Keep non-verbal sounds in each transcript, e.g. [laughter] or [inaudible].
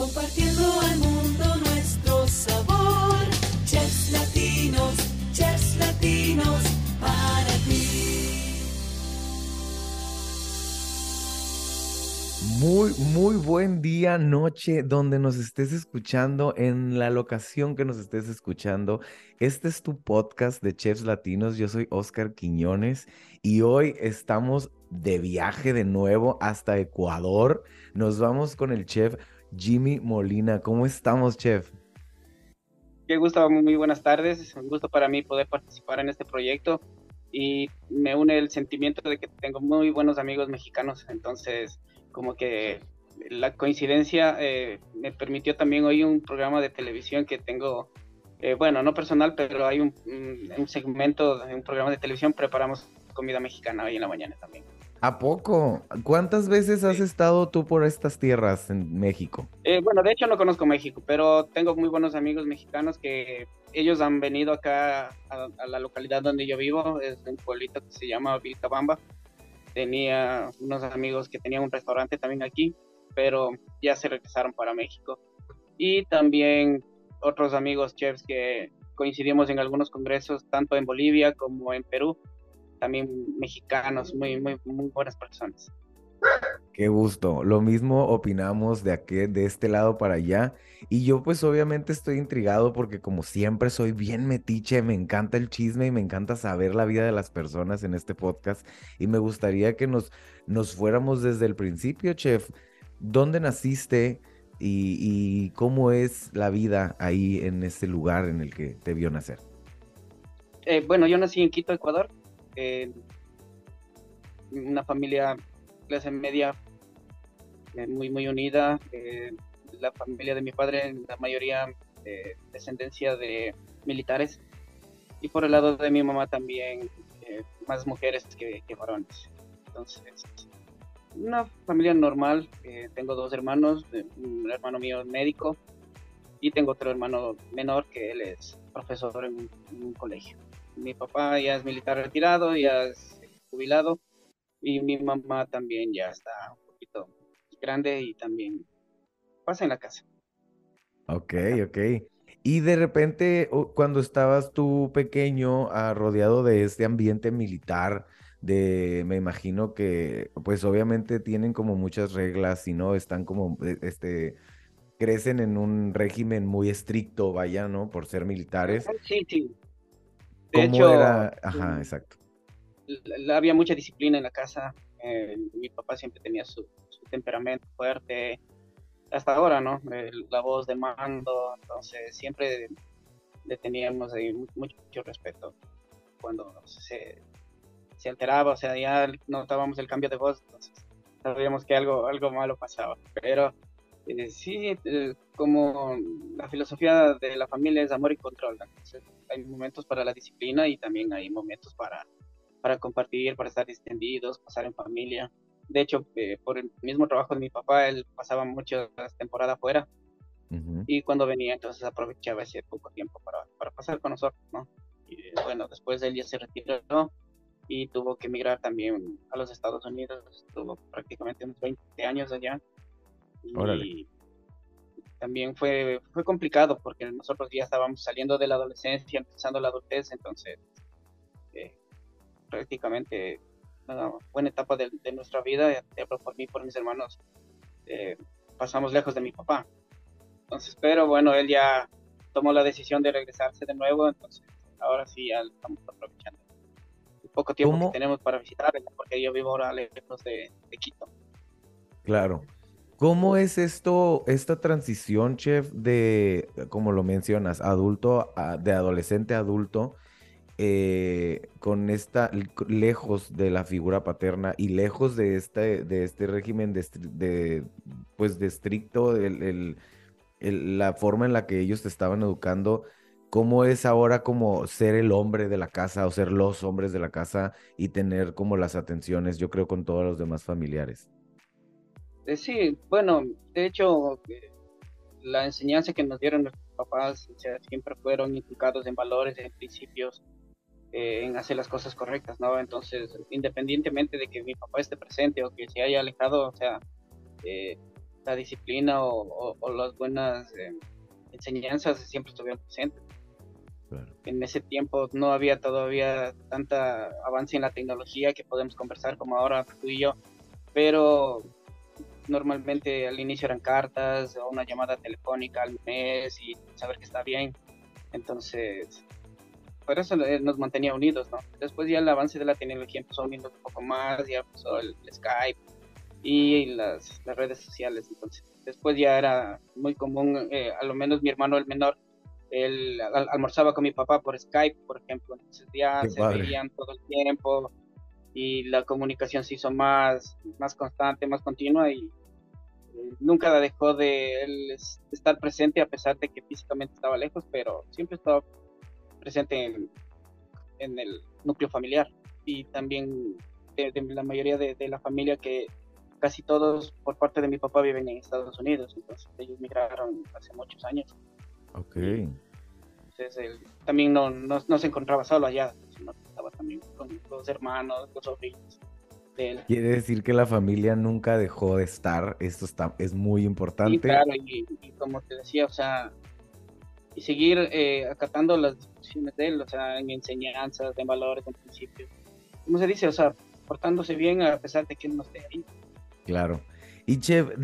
compartiendo al mundo nuestro sabor. Chefs latinos, chefs latinos, para ti. Muy, muy buen día, noche, donde nos estés escuchando, en la locación que nos estés escuchando. Este es tu podcast de Chefs Latinos. Yo soy Oscar Quiñones y hoy estamos de viaje de nuevo hasta Ecuador. Nos vamos con el chef Jimmy Molina. ¿Cómo estamos, chef? Qué gusto, muy buenas tardes. Es un gusto para mí poder participar en este proyecto y me une el sentimiento de que tengo muy buenos amigos mexicanos. Entonces, como que la coincidencia eh, me permitió también hoy un programa de televisión que tengo, eh, bueno, no personal, pero hay un, un, segmento de un programa de televisión, preparamos comida mexicana hoy en la mañana también. ¿A poco? ¿Cuántas veces has estado tú por estas tierras en México? Eh, bueno, de hecho no conozco México, pero tengo muy buenos amigos mexicanos que ellos han venido acá a, a la localidad donde yo vivo, es un pueblito que se llama Vilcabamba tenía unos amigos que tenían un restaurante también aquí, pero ya se regresaron para México. Y también otros amigos chefs que coincidimos en algunos congresos, tanto en Bolivia como en Perú, también mexicanos, muy, muy, muy buenas personas. Qué gusto. Lo mismo opinamos de aquí, de este lado para allá. Y yo pues obviamente estoy intrigado porque como siempre soy bien metiche, me encanta el chisme y me encanta saber la vida de las personas en este podcast. Y me gustaría que nos, nos fuéramos desde el principio, chef. ¿Dónde naciste y, y cómo es la vida ahí en este lugar en el que te vio nacer? Eh, bueno, yo nací en Quito, Ecuador. Eh, una familia clase media eh, muy, muy unida. Eh, la familia de mi padre, la mayoría de descendencia de militares. Y por el lado de mi mamá también, eh, más mujeres que, varones. Entonces, una familia normal. tengo dos hermanos, un hermano mío es médico y tengo otro hermano menor que él es profesor en un colegio. Mi papá ya es militar retirado, ya es jubilado y mi mamá también ya está un poquito grande y también pasa en la casa. Ok, ok. Y de repente, cuando estabas tú pequeño, rodeado de este ambiente militar, de, me imagino que, pues obviamente tienen como muchas reglas y no están como, e, este, crecen en un régimen muy estricto, vaya, ¿no? Por ser militares. Sí, sí. De ¿Cómo hecho, era? Ajá, exacto había mucha disciplina en la casa. Eh, mi papá siempre tenía su, su, temperamento fuerte. Hasta ahora, ¿no? la voz de mando. Entonces, siempre le teníamos ahí mucho, mucho respeto. Cuando se, se, alteraba, o sea, ya notábamos el cambio de voz, entonces sabíamos que algo, algo malo pasaba. Pero eh, sí, eh, como la filosofía de la familia es amor y control. Entonces, hay momentos para la disciplina y también hay momentos para para compartir, para estar extendidos, pasar en familia. De hecho, eh, por el mismo trabajo de mi papá, él pasaba muchas temporadas fuera. Uh-huh. Y cuando venía, entonces aprovechaba ese poco tiempo para, para pasar con nosotros, ¿no? Y bueno, después él ya se retiró y tuvo que emigrar también a los Estados Unidos. Estuvo prácticamente unos 20 años allá. Y también fue, fue complicado porque nosotros ya estábamos saliendo de la adolescencia, empezando la adultez, entonces eh, prácticamente una buena etapa de, de nuestra vida, hablo por mí, por mis hermanos, eh, pasamos lejos de mi papá. Entonces, pero bueno, él ya tomó la decisión de regresarse de nuevo, entonces ahora sí ya estamos aprovechando. El poco tiempo ¿Cómo? que tenemos para visitar, porque yo vivo ahora lejos de, de Quito. Claro. ¿Cómo es esto, esta transición, chef, de, como lo mencionas, adulto, a, de adolescente a adulto? eh, con esta, lejos de la figura paterna y lejos de este, de este régimen de, de pues de estricto, la forma en la que ellos te estaban educando, ¿cómo es ahora como ser el hombre de la casa o ser los hombres de la casa y tener como las atenciones, yo creo, con todos los demás familiares? Eh, sí, bueno, de hecho, eh, la enseñanza que nos dieron nuestros papás o sea, siempre fueron inculcados en valores, en principios, eh, en hacer las cosas correctas, ¿no? Entonces, independientemente de que mi papá esté presente o que se haya alejado, o sea, eh, la disciplina o, o, las buenas eh, enseñanzas siempre estuvieron presentes. En ese tiempo no había todavía tanta avance en la tecnología que podemos conversar como ahora tú y yo, pero normalmente al inicio eran cartas o una llamada telefónica al mes y saber que está bien. Entonces, por eso nos mantenía unidos, ¿no? Después ya el avance de la tecnología empezó a unirnos un poco más, ya empezó el, Skype y las, las, redes sociales. Entonces, después ya era muy común, eh, a lo menos mi hermano el menor, él almorzaba con mi papá por Skype, por ejemplo. Entonces ya se veían todo el tiempo y la comunicación se hizo más, más constante, más continua y eh, nunca dejó de él estar presente a pesar de que físicamente estaba lejos, pero siempre estaba presente en, en el núcleo familiar y también de, la mayoría de, de, la familia que casi todos por parte de mi papá viven en Estados Unidos, entonces ellos migraron hace muchos años. Ok. Entonces él también no, no, no se encontraba solo allá, sino estaba también con los hermanos, los sobrinos. De él. Quiere decir que la familia nunca dejó de estar, esto está, es muy importante. Sí, claro, y, y como te decía, o sea, y seguir eh, acatando las discusiones de él, o sea, en enseñanzas, en valores, en principios. Como se dice, o sea, portándose bien a pesar de que no esté ahí. Claro. Y Chev,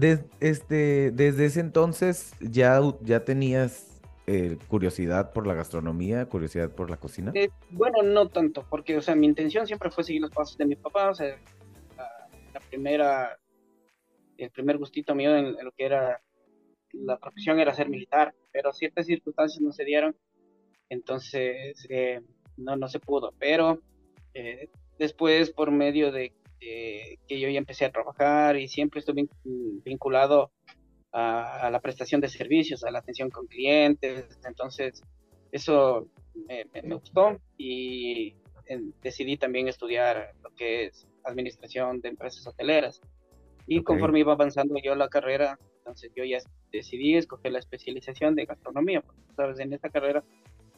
este, desde ese entonces ya, ya tenías eh, curiosidad por la gastronomía, curiosidad por la cocina. Eh, bueno, no tanto, porque, o sea, mi intención siempre fue seguir los pasos de mi papá, o sea, primera, el primer gustito mío en, lo que era la profesión era ser militar, pero ciertas circunstancias no se dieron, entonces eh, no, no se pudo, pero eh, después por medio de que yo ya empecé a trabajar y siempre estuve vinculado a, la prestación de servicios, a la atención con clientes, entonces eso me, gustó y decidí también estudiar lo que es administración de empresas hoteleras. Y conforme iba avanzando yo la carrera, entonces yo ya decidí escoger la especialización de gastronomía, porque sabes, en esta carrera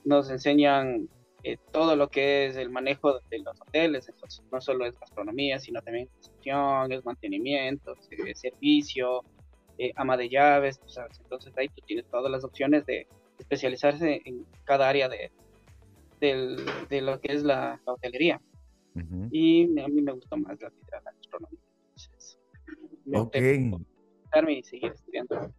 nos enseñan eh, todo lo que es el manejo de los hoteles, entonces no solo es gastronomía, sino también gestión, es mantenimiento, servicio, eh, ama de llaves, sabes, entonces ahí tú tienes todas las opciones de especializarse en cada área de, de lo que es la, hotelería. Y a mí me gustó más la, la gastronomía. Entonces, ok y seguir estudiando.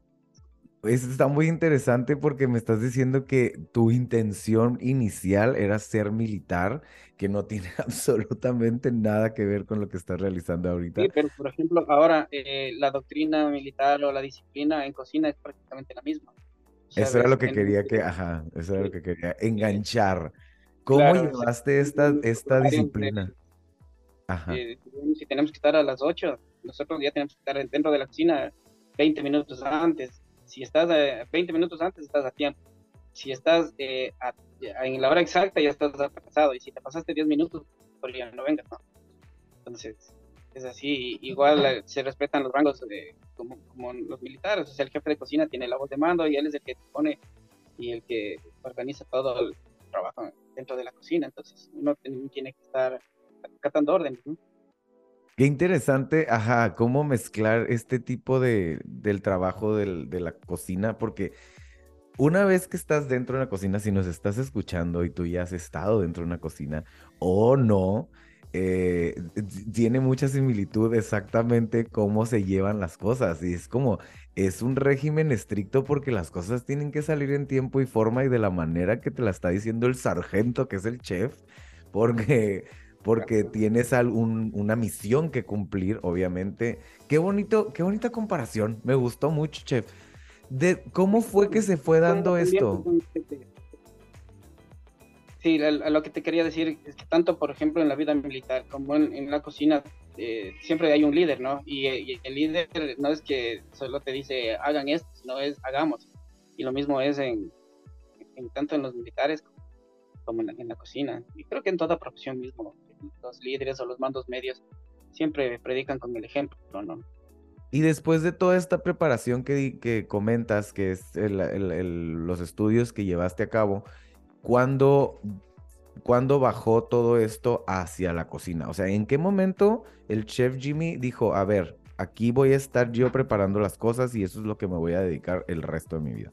Eso está muy interesante porque me estás diciendo que tu intención inicial era ser militar, que no tiene [laughs] absolutamente nada que ver con lo que estás realizando ahorita. Sí, pero por ejemplo, ahora eh, la doctrina militar o la disciplina en cocina es prácticamente la misma. eso era lo que quería que, ajá, eso era lo que quería, enganchar. ¿Cómo llevaste esta, esta disciplina? Ajá. Eh, si tenemos que estar a las 8, nosotros ya tenemos que estar dentro de la cocina 20 minutos antes. Si estás 20 minutos antes, estás a tiempo. Si estás eh, en la hora exacta, ya estás atrasado. Y si te pasaste 10 minutos, por ya no vengas, Entonces, es así. Igual eh, se respetan los rangos de, como, como, los militares. O sea, el jefe de cocina tiene la voz de mando y él es el que pone y el que organiza todo el trabajo dentro de la cocina. Entonces, uno tiene que estar acatando órdenes, ¿no? Qué interesante, ajá, cómo mezclar este tipo de, del trabajo de la cocina, porque una vez que estás dentro de una cocina, si nos estás escuchando y tú ya has estado dentro de una cocina o no, eh, tiene mucha similitud exactamente cómo se llevan las cosas. Y es como, es un régimen estricto porque las cosas tienen que salir en tiempo y forma y de la manera que te la está diciendo el sargento, que es el chef, porque porque tienes algún, una misión que cumplir, obviamente. Qué bonito, qué bonita comparación. Me gustó mucho, chef. De, ¿Cómo fue que se fue dando esto? Sí, lo que te quería decir es que tanto, por ejemplo, en la vida militar como en, la cocina, eh, siempre hay un líder, ¿no? Y, el líder no es que solo te dice hagan esto, sino es hagamos. Y lo mismo es en, en tanto en los militares como en la, en la, cocina. Y creo que en toda profesión mismo los líderes o los mandos medios siempre predican con el ejemplo, ¿no? Y después de toda esta preparación que, que comentas, que es los estudios que llevaste a cabo, ¿cuándo, ¿cuándo bajó todo esto hacia la cocina? O sea, ¿en qué momento el chef Jimmy dijo, a ver, aquí voy a estar yo preparando las cosas y eso es lo que me voy a dedicar el resto de mi vida.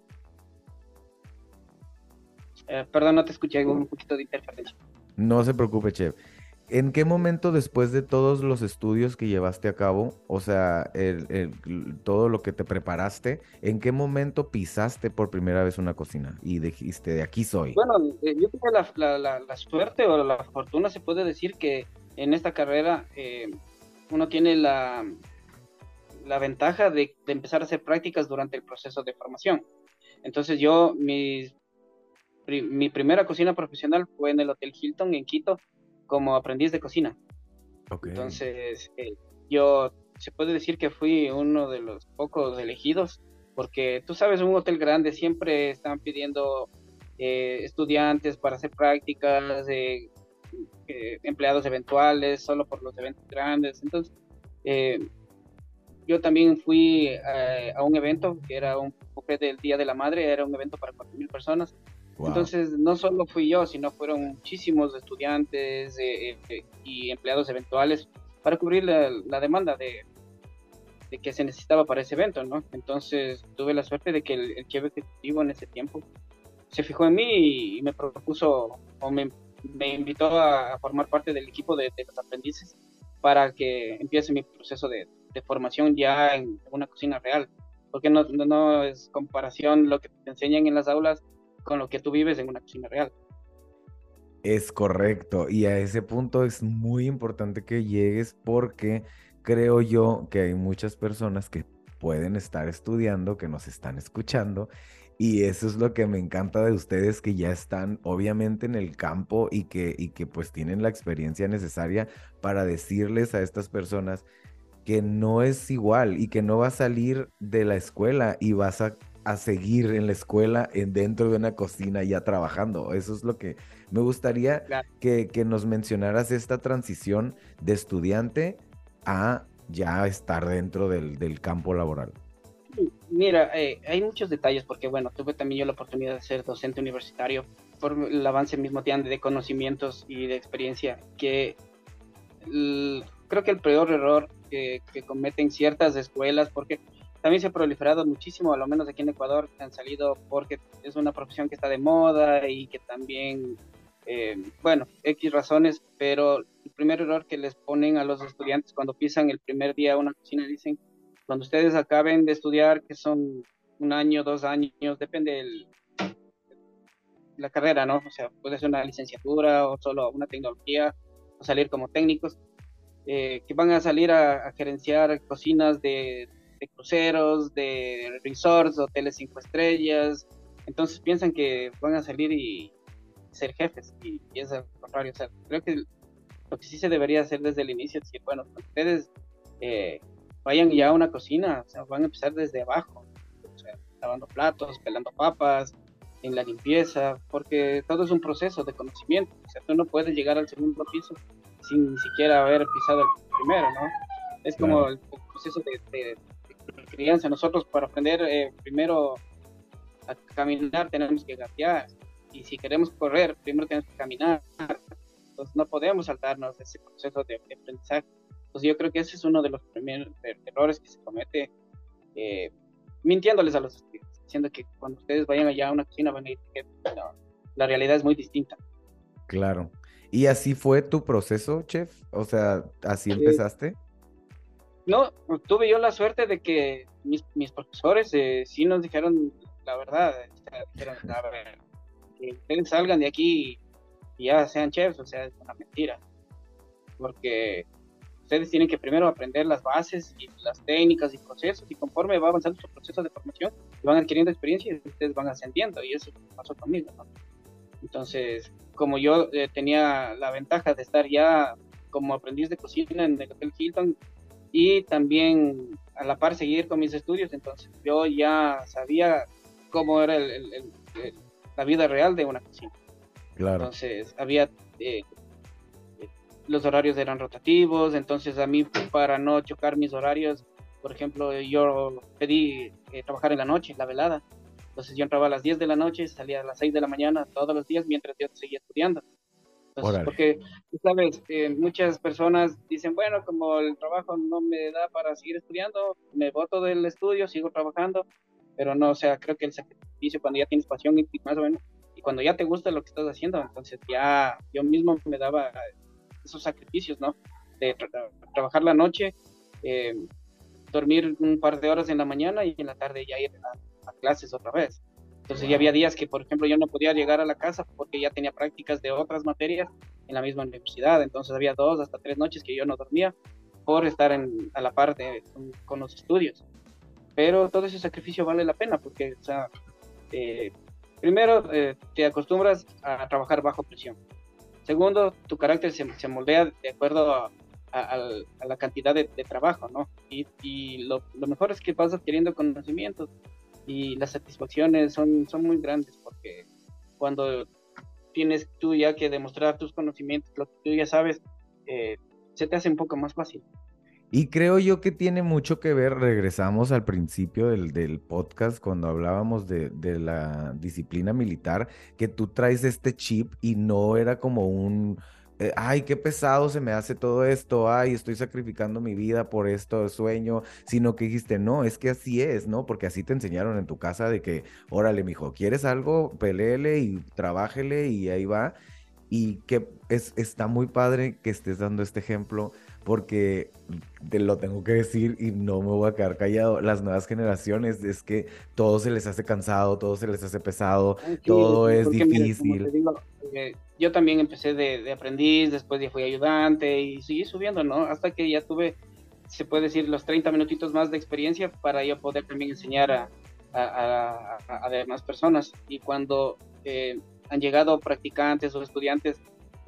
Eh, perdón, no te escuché, hay un poquito de interferencia. No se preocupe, chef. ¿En qué momento después de todos los estudios que llevaste a cabo, o sea, el- todo lo que te preparaste, en qué momento pisaste por primera vez una cocina y dijiste, de aquí soy? Bueno, eh, yo tuve la, suerte o la fortuna, se puede decir, que en esta carrera eh, uno tiene la, ventaja de, empezar a hacer prácticas durante el proceso de formación. Entonces yo, mi primera cocina profesional fue en el Hotel Hilton en Quito como aprendiz de cocina. Entonces, eh, yo se puede decir que fui uno de los pocos elegidos, porque tú sabes, un hotel grande siempre están pidiendo eh, estudiantes para hacer prácticas, eh, empleados eventuales, solo por los eventos grandes. Entonces, yo también fui a un evento que era un buffet del Día de la Madre, era un evento para 4.000 personas. Wow. Entonces, no solo fui yo, sino fueron muchísimos estudiantes eh, eh, y empleados eventuales para cubrir la, la demanda de, de que se necesitaba para ese evento, ¿no? Entonces, tuve la suerte de que el, el chef ejecutivo en ese tiempo se fijó en mí y, y me propuso o me, me invitó a, a formar parte del equipo de, de los aprendices para que empiece mi proceso de, de formación ya en una cocina real, porque no, no, no es comparación lo que te enseñan en las aulas con lo que tú vives en una cocina real. Es correcto. Y a ese punto es muy importante que llegues porque creo yo que hay muchas personas que pueden estar estudiando, que nos están escuchando. Y eso es lo que me encanta de ustedes, que ya están obviamente en el campo y que, y que pues tienen la experiencia necesaria para decirles a estas personas que no es igual y que no vas a salir de la escuela y vas a, a seguir en la escuela en, dentro de una cocina ya trabajando. Eso es lo que me gustaría Claro. que, que nos mencionaras esta transición de estudiante a ya estar dentro del, del campo laboral. Mira, eh, hay muchos detalles porque, bueno, tuve también yo la oportunidad de ser docente universitario por el avance mismo de conocimientos y de experiencia, que creo que el peor error que, que cometen ciertas escuelas, porque también se ha proliferado muchísimo, a lo menos aquí en Ecuador, han salido porque es una profesión que está de moda y que también, eh, bueno, X razones, pero el primer error que les ponen a los estudiantes cuando pisan el primer día una cocina, dicen, cuando ustedes acaben de estudiar, que son un año, dos años, depende del, la carrera, ¿no? O sea, puede ser una licenciatura o solo una tecnología, o salir como técnicos, eh, que van a salir a, a gerenciar cocinas de, de cruceros, de resorts, hoteles cinco estrellas, entonces piensan que van a salir y ser jefes, y, y es al contrario, o sea, creo que lo que sí se debería hacer desde el inicio es decir, bueno, ustedes eh, vayan ya a una cocina, o sea, van a empezar desde abajo, o sea, lavando platos, pelando papas, en la limpieza, porque todo es un proceso de conocimiento, o sea, tú no puedes llegar al segundo piso sin ni siquiera haber pisado el primero, ¿no? Es como Claro. el, proceso de crianza, nosotros para aprender eh, primero a caminar tenemos que gatear, y si queremos correr, primero tenemos que caminar, entonces no podemos saltarnos ese proceso de, de aprendizaje. Entonces yo creo que ese es uno de los primeros er- errores que se comete eh, mintiéndoles a los estudiantes, diciendo que cuando ustedes vayan allá a una cocina van a ir que no, la realidad es muy distinta. Claro. ¿Y así fue tu proceso, chef? O sea, ¿así Sí. empezaste? No, tuve yo la suerte de que mis, mis profesores eh, sí nos dijeron la verdad, dijeron, que ustedes salgan de aquí y ya sean chefs, o sea, es una mentira, porque ustedes tienen que primero aprender las bases y las técnicas y procesos y conforme va avanzando su proceso de formación van adquiriendo experiencia y ustedes van ascendiendo y eso pasó conmigo, ¿no? Entonces, como yo eh, tenía la ventaja de estar ya como aprendiz de cocina en el Hotel Hilton y también a la par seguir con mis estudios, entonces yo ya sabía cómo era el- el- el- el- la vida real de una cocina. Claro. Entonces, había, eh, eh, los horarios eran rotativos, entonces a mí para no chocar mis horarios, por ejemplo, yo pedí eh, trabajar en la noche, la velada. Entonces yo entraba a las 10 de la noche, salía a las 6 de la mañana todos los días mientras yo seguía estudiando. Entonces, porque, sabes, eh, muchas personas dicen, bueno, como el trabajo no me da para seguir estudiando, me voto del estudio, sigo trabajando, pero no, o sea, creo que el sacrificio cuando ya tienes pasión y más o menos, y cuando ya te gusta lo que estás haciendo, entonces ya yo mismo me daba esos sacrificios, ¿no? De trabajar la noche, eh, dormir un par de horas en la mañana y en la tarde ya ir a clases otra vez. Entonces ya había días que, por ejemplo, yo no podía llegar a la casa porque ya tenía prácticas de otras materias en la misma universidad. Entonces había dos hasta tres noches que yo no dormía por estar en, a la par con, los estudios. Pero todo ese sacrificio vale la pena porque, o sea, eh, primero, eh, te acostumbras a trabajar bajo presión. Segundo, tu carácter se, se moldea de acuerdo a, la cantidad de, trabajo, ¿no? Y, y lo, lo, mejor es que vas adquiriendo conocimientos y las satisfacciones son, son muy grandes porque cuando tienes tú ya que demostrar tus conocimientos, lo que tú ya sabes, eh, se te hace un poco más fácil. Y creo yo que tiene mucho que ver, regresamos al principio del, del podcast cuando hablábamos de, de, la disciplina militar, que tú traes este chip y no era como un, eh, ay, qué pesado se me hace todo esto, ay, estoy sacrificando mi vida por esto sueño, sino que dijiste, no, es que así es, ¿no? Porque así te enseñaron en tu casa de que, órale, mijo, ¿quieres algo? Peleele y trabájele y ahí va. Y que es, está muy padre que estés dando este ejemplo porque te lo tengo que decir y no me voy a quedar callado. Las nuevas generaciones es que todo se les hace cansado, todo se les hace pesado, todo es difícil. Eh, yo también empecé de, aprendiz, después ya fui ayudante y seguí subiendo, ¿no? Hasta que ya tuve, se puede decir, los 30 minutitos más de experiencia para yo poder también enseñar a, a, demás personas. Y cuando eh, han llegado practicantes o estudiantes,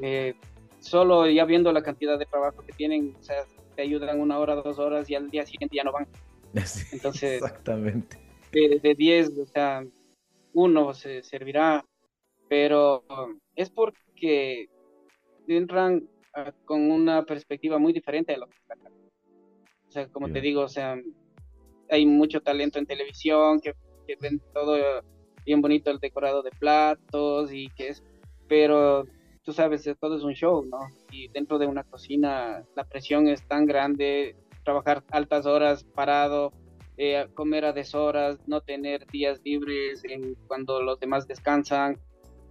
eh, solo ya viendo la cantidad de trabajo que tienen, o sea, te ayudan una hora, dos horas y al día siguiente ya no van. [laughs] Entonces, exactamente. De 10, o sea, uno se servirá, pero es porque entran ah, con una perspectiva muy diferente de lo que está acá. O sea, como te digo, o sea, hay mucho talento en televisión, que, que ven todo bien bonito el decorado de platos y que es, pero tú sabes, todo es un show, ¿no? Y dentro de una cocina la presión es tan grande, trabajar altas horas parado, eh, comer a deshoras, no tener días libres en, cuando los demás descansan,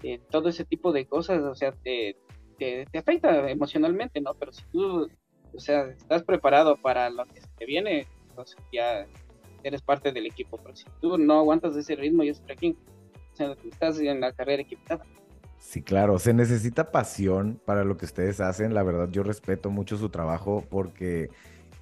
eh, todo ese tipo de cosas, o sea, te, afecta emocionalmente, ¿no? Pero si tú, o sea, estás preparado para lo que te viene, entonces ya eres parte del equipo, pero si tú no aguantas ese ritmo, y es trekking, o sea, estás en la carrera equipada. Sí, claro, se necesita pasión para lo que ustedes hacen. La verdad, yo respeto mucho su trabajo porque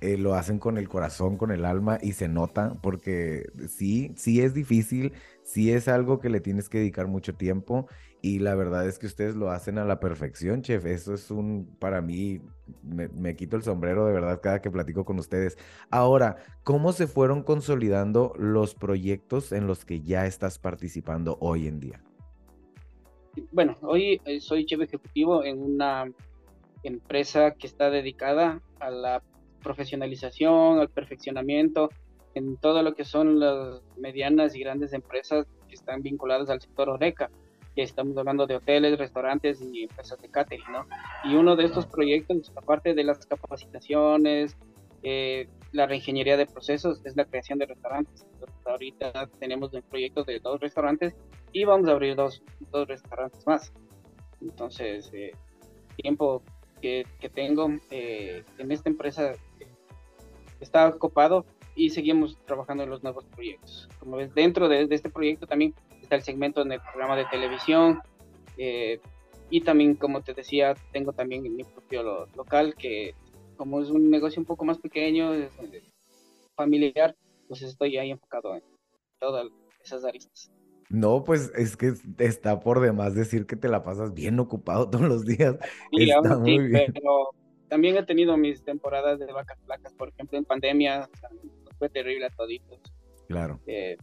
eh, lo hacen con el corazón, con el alma y se nota porque sí, sí es difícil, sí es algo que le tienes que dedicar mucho tiempo y la verdad es que ustedes lo hacen a la perfección, chef. Eso es un, para mí, me, quito el sombrero de verdad cada que platico con ustedes. Ahora, ¿cómo se fueron consolidando los proyectos en los que ya estás participando hoy en día? bueno, hoy eh, soy chef ejecutivo en una empresa que está dedicada a la profesionalización, al perfeccionamiento, en todo lo que son las medianas y grandes empresas que están vinculadas al sector Oreca, que estamos hablando de hoteles, restaurantes y empresas de catering, ¿no? Y uno de estos proyectos, aparte de las capacitaciones, eh, la reingeniería de procesos, es la creación de restaurantes. ahorita tenemos un proyecto de dos restaurantes y vamos a abrir dos, dos restaurantes más. Entonces, eh, tiempo que, que tengo eh, en esta empresa está copado y seguimos trabajando en los nuevos proyectos. Como ves, dentro de, este proyecto también está el segmento en el programa de televisión eh, y también, como te decía, tengo también mi propio local que como es un negocio un poco más pequeño, familiar, pues estoy ahí enfocado en todas esas aristas. No, pues es que está por demás decir que te la pasas bien ocupado [laughs] todos los días. está muy bien. Pero también he tenido mis temporadas de vacas flacas, por ejemplo, en pandemia, fue terrible a toditos. Claro. Eh,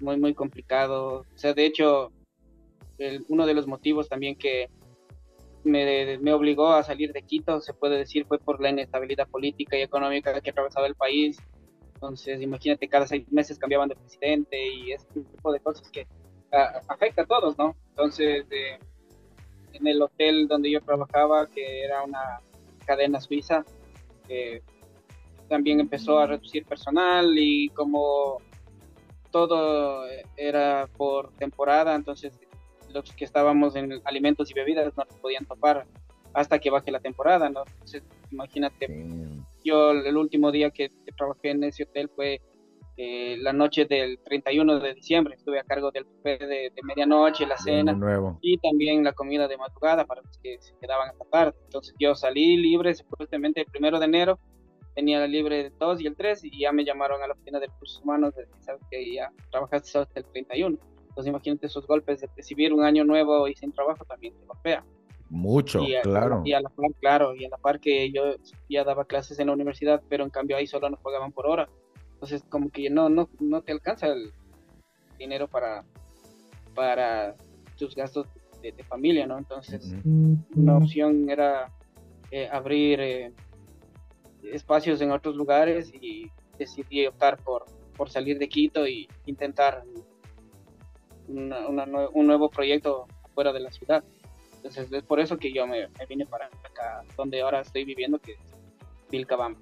muy, muy complicado. O sea, de hecho, uno de los motivos también que me, me, obligó a salir de Quito, se puede decir, fue por la inestabilidad política y económica que ha atravesado el país entonces, imagínate, cada seis meses cambiaban de presidente y ese tipo de cosas que afecta a todos, ¿no? Entonces, en el hotel donde yo trabajaba, que era una cadena suiza, también empezó a reducir personal y como todo era por temporada, entonces los que estábamos en alimentos y bebidas no podían topar hasta que baje la temporada, ¿no? Entonces, imagínate, yo el último día que, trabajé en ese hotel fue eh, la noche del 31 de diciembre, estuve a cargo del buffet de, medianoche, la cena y también la comida de madrugada para los que se quedaban hasta tarde. Entonces yo salí libre supuestamente el primero de enero, tenía la libre el 2 y el 3 y ya me llamaron a la oficina de recursos humanos de sabes que ya trabajaste hasta el 31. Entonces imagínate esos golpes de recibir un año nuevo y sin trabajo también te golpea. Mucho, claro. Y a la par, claro, y a la par que yo ya daba clases en la universidad, pero en cambio ahí solo nos pagaban por hora. Entonces como que no, no, no te alcanza el dinero para, para tus gastos de, familia, ¿no? Entonces una opción era eh, abrir eh, espacios en otros lugares y decidí optar por, por salir de Quito y intentar un nuevo proyecto fuera de la ciudad. Entonces es por eso que yo me, vine para acá, donde ahora estoy viviendo, que es Vilcabamba.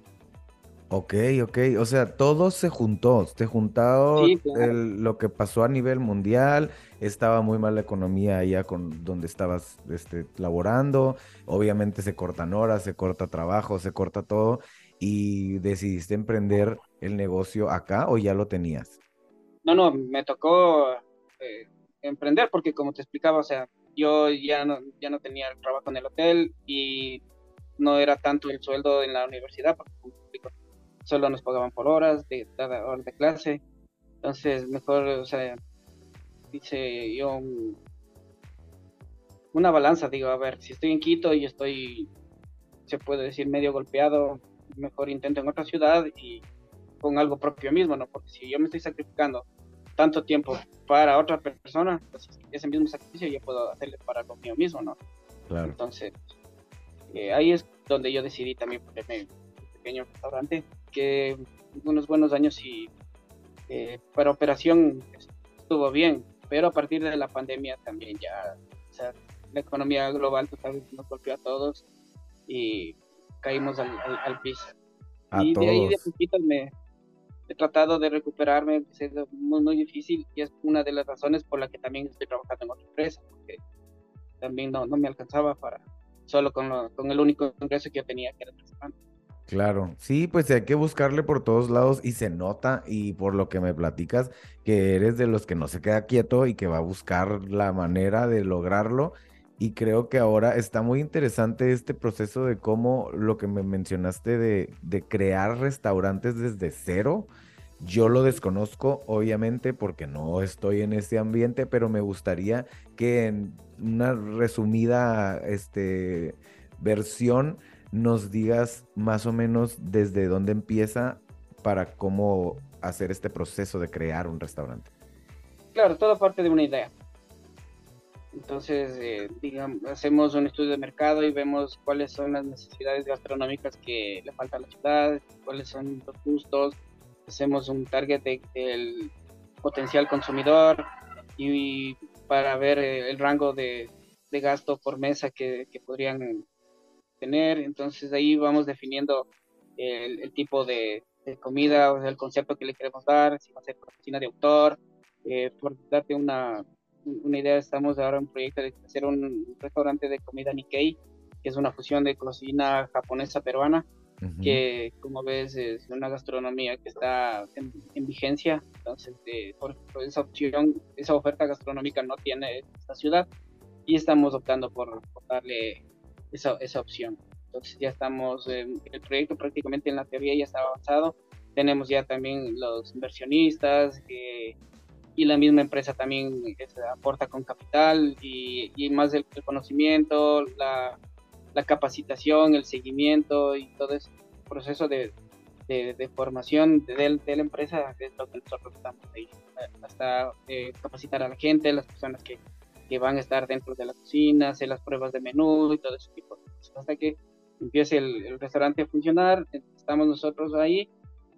Ok, ok, o sea, todo se juntó, se juntó lo que pasó a nivel mundial, estaba muy mal la economía allá con donde estabas este, laborando, obviamente se cortan horas, se corta trabajo, se corta todo, y decidiste emprender el negocio acá o ya lo tenías? No, no, me tocó eh, emprender porque como te explicaba, o sea, yo ya no, ya no tenía el trabajo en el hotel y no era tanto el sueldo en la universidad, porque solo nos pagaban por horas de cada hora de clase. Entonces, mejor, o sea, hice yo una balanza, digo, a ver, si estoy en Quito y estoy, se puede decir, medio golpeado, mejor intento en otra ciudad y con algo propio mismo, ¿no? Porque si yo me estoy sacrificando tanto tiempo para otra persona, pues ese mismo sacrificio yo puedo hacerle para lo mío mismo, ¿no? Claro. Entonces, eh, ahí es donde yo decidí también ponerme un pequeño restaurante, que unos buenos años y eh, para operación estuvo bien, pero a partir de la pandemia también ya, o sea, la economía global, tú sabes, nos golpeó a todos y caímos al, al, piso. y de ahí de poquito me, he tratado de recuperarme, es muy, muy difícil y es una de las razones por la que también estoy trabajando en otra empresa, porque también no, no me alcanzaba para solo con, con el único ingreso que yo tenía, que era el. Claro, sí, pues hay que buscarle por todos lados y se nota y por lo que me platicas que eres de los que no se queda quieto y que va a buscar la manera de lograrlo y creo que ahora está muy interesante este proceso de cómo lo que me mencionaste de, crear restaurantes desde cero. Yo lo desconozco, obviamente, porque no estoy en ese ambiente, pero me gustaría que en una resumida este, versión nos digas más o menos desde dónde empieza para cómo hacer este proceso de crear un restaurante. Claro, todo parte de una idea. Entonces, eh, digamos, hacemos un estudio de mercado y vemos cuáles son las necesidades gastronómicas que le falta a la ciudad, cuáles son los gustos, hacemos un target del potencial consumidor y, para ver eh, el rango de, gasto por mesa que, podrían tener. Entonces, ahí vamos definiendo el, tipo de, comida, o el concepto que le queremos dar, si va a ser cocina de autor, eh, por darte una, una idea, estamos ahora en un proyecto de hacer un restaurante de comida Nikkei, que es una fusión de cocina japonesa peruana, que como ves es una gastronomía que está en, vigencia, entonces por, esa opción, esa oferta gastronómica no tiene esta ciudad y estamos optando por, darle esa, esa opción. Entonces ya estamos, el proyecto prácticamente en la teoría ya está avanzado, tenemos ya también los inversionistas que y la misma empresa también este, aporta con capital y, más el, conocimiento, la, capacitación, el seguimiento y todo ese proceso de, de, formación de, de, la empresa es lo que nosotros estamos ahí, hasta eh, capacitar a la gente, las personas que, que, van a estar dentro de la cocina, hacer las pruebas de menú y todo ese tipo de cosas, hasta que empiece el, el restaurante a funcionar, estamos nosotros ahí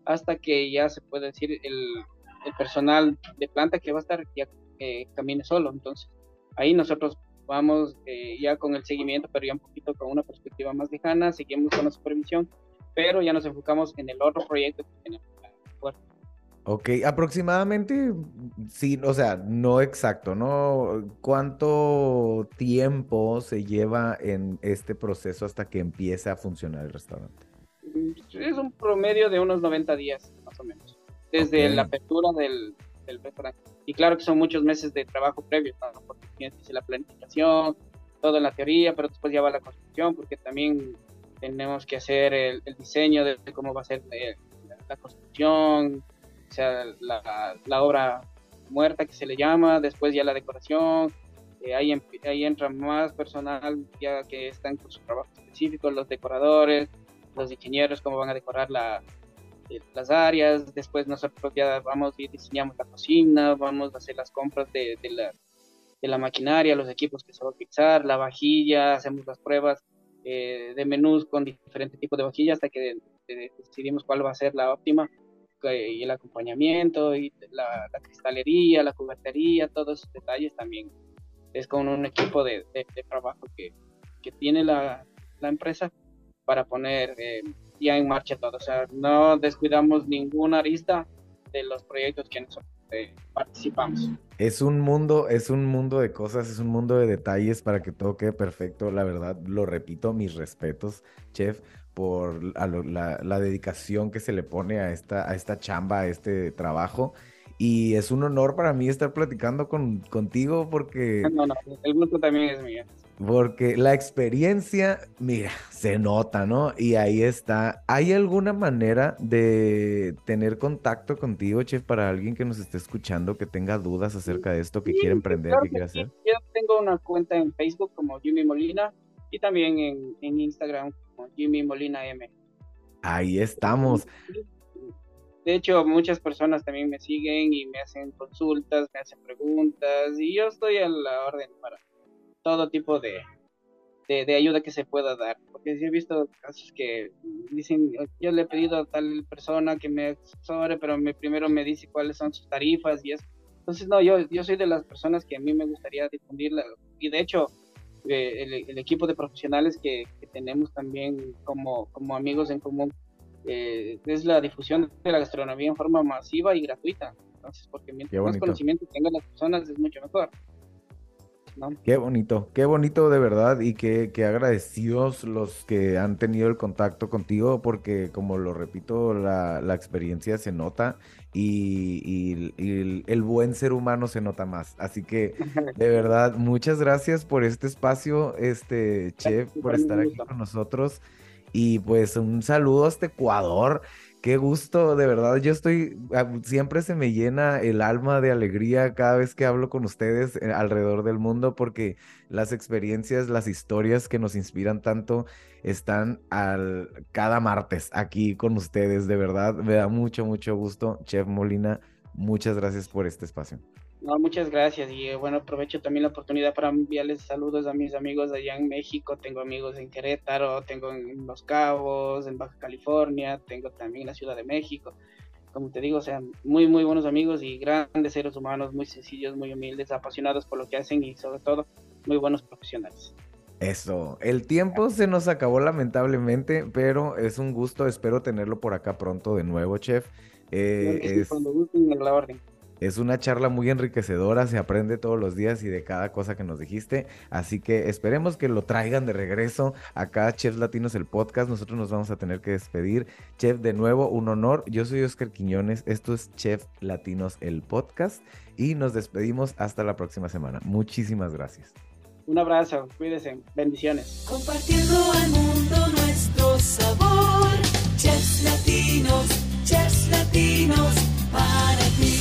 hasta que ya se puede decir el, el personal de planta que va a estar ya eh, camine solo. Entonces, ahí nosotros vamos eh, ya con el seguimiento, pero ya un poquito con una perspectiva más lejana, seguimos con la supervisión, pero ya nos enfocamos en el otro proyecto que tenemos. Ok, aproximadamente, sí, o sea, no exacto, ¿no? ¿Cuánto tiempo se lleva en este proceso hasta que empiece a funcionar el restaurante? Es un promedio de unos 90 días, más o menos, desde la apertura del, restaurante. Y claro que son muchos meses de trabajo previo, ¿no? porque tienes que hacer la planificación, todo en la teoría, pero después ya va la construcción, porque también tenemos que hacer el, diseño de cómo va a ser eh, la construcción, sea, la, obra muerta que se le llama, después ya la decoración, eh, ahí, ahí entra más personal ya que están con su trabajo específico, los decoradores, los ingenieros, cómo van a decorar eh, las áreas, después nosotros ya vamos y diseñamos la cocina, vamos a hacer las compras de, de, la, de la, maquinaria, los equipos que se van a fixar, la vajilla, hacemos las pruebas eh, de menús con diferentes tipos de vajilla hasta que decidimos cuál va a ser la óptima y el acompañamiento y la, cristalería, la cubertería, todos esos detalles también es con un equipo de, trabajo que, que tiene la, la, empresa para poner eh, ya en marcha todo. O sea, no descuidamos ninguna arista de los proyectos que nosotros eh, participamos. Es un mundo, es un mundo de cosas, es un mundo de detalles para que todo quede perfecto. La verdad, lo repito, mis respetos, chef, por la, dedicación que se le pone a esta, a esta chamba, a este trabajo. Y es un honor para mí estar platicando con, contigo porque... No, no, el gusto también es mío. Porque la experiencia, mira, se nota, ¿no? Y ahí está. ¿Hay alguna manera de tener contacto contigo, chef, para alguien que nos esté escuchando, que tenga dudas acerca de esto, que quiere emprender, que quiere hacer? Yo tengo una cuenta en Facebook como Jimmy Molina y también en, en Instagram como Jimmy Molina M. Ahí estamos. De hecho, muchas personas también me siguen y me hacen consultas, me hacen preguntas y yo estoy a la orden para todo tipo de, de, ayuda que se pueda dar. Porque sí he visto casos que dicen, yo le he pedido a tal persona que me asesore, pero me, primero me dice cuáles son sus tarifas y eso. Entonces, no, yo, yo soy de las personas que a mí me gustaría difundirla. Y de hecho, eh, el, equipo de profesionales que, tenemos también como, como amigos en común eh, es la difusión de la gastronomía en forma masiva y gratuita. Entonces, porque mientras más conocimiento tengan las personas es mucho mejor. Qué bonito, qué bonito de verdad y qué, agradecidos los que han tenido el contacto contigo porque como lo repito, la, experiencia se nota y, el, buen ser humano se nota más. Así que [laughs] de verdad, muchas gracias por este espacio, este chef, por estar aquí con nosotros. Y pues un saludo hasta Ecuador. Qué gusto, de verdad, yo estoy, ah, siempre se me llena el alma de alegría cada vez que hablo con ustedes eh, alrededor del mundo porque las experiencias, las historias que nos inspiran tanto están al, cada martes aquí con ustedes, de verdad, me da mucho, mucho gusto. Chef Molina, muchas gracias por este espacio. No, muchas gracias y eh, bueno, aprovecho también la oportunidad para enviarles saludos a mis amigos allá en México, tengo amigos en Querétaro, tengo en Los Cabos, en Baja California, tengo también en la Ciudad de México. Como te digo, sean muy, muy buenos amigos y grandes seres humanos, muy sencillos, muy humildes, apasionados por lo que hacen y sobre todo muy buenos profesionales. Eso, el tiempo se nos acabó lamentablemente, pero es un gusto, espero tenerlo por acá pronto de nuevo, chef. Eh, es... Cuando gusten, la orden. Es una charla muy enriquecedora, se aprende todos los días y de cada cosa que nos dijiste. Así que esperemos que lo traigan de regreso acá, Chef Latinos, el podcast. Nosotros nos vamos a tener que despedir. Chef, de nuevo, un honor. Yo soy Oscar Quiñones. Esto es Chef Latinos, el podcast. Y nos despedimos hasta la próxima semana. Muchísimas gracias. Un abrazo, cuídense, bendiciones. Compartiendo al mundo nuestro sabor, chefs latinos, chefs latinos para ti.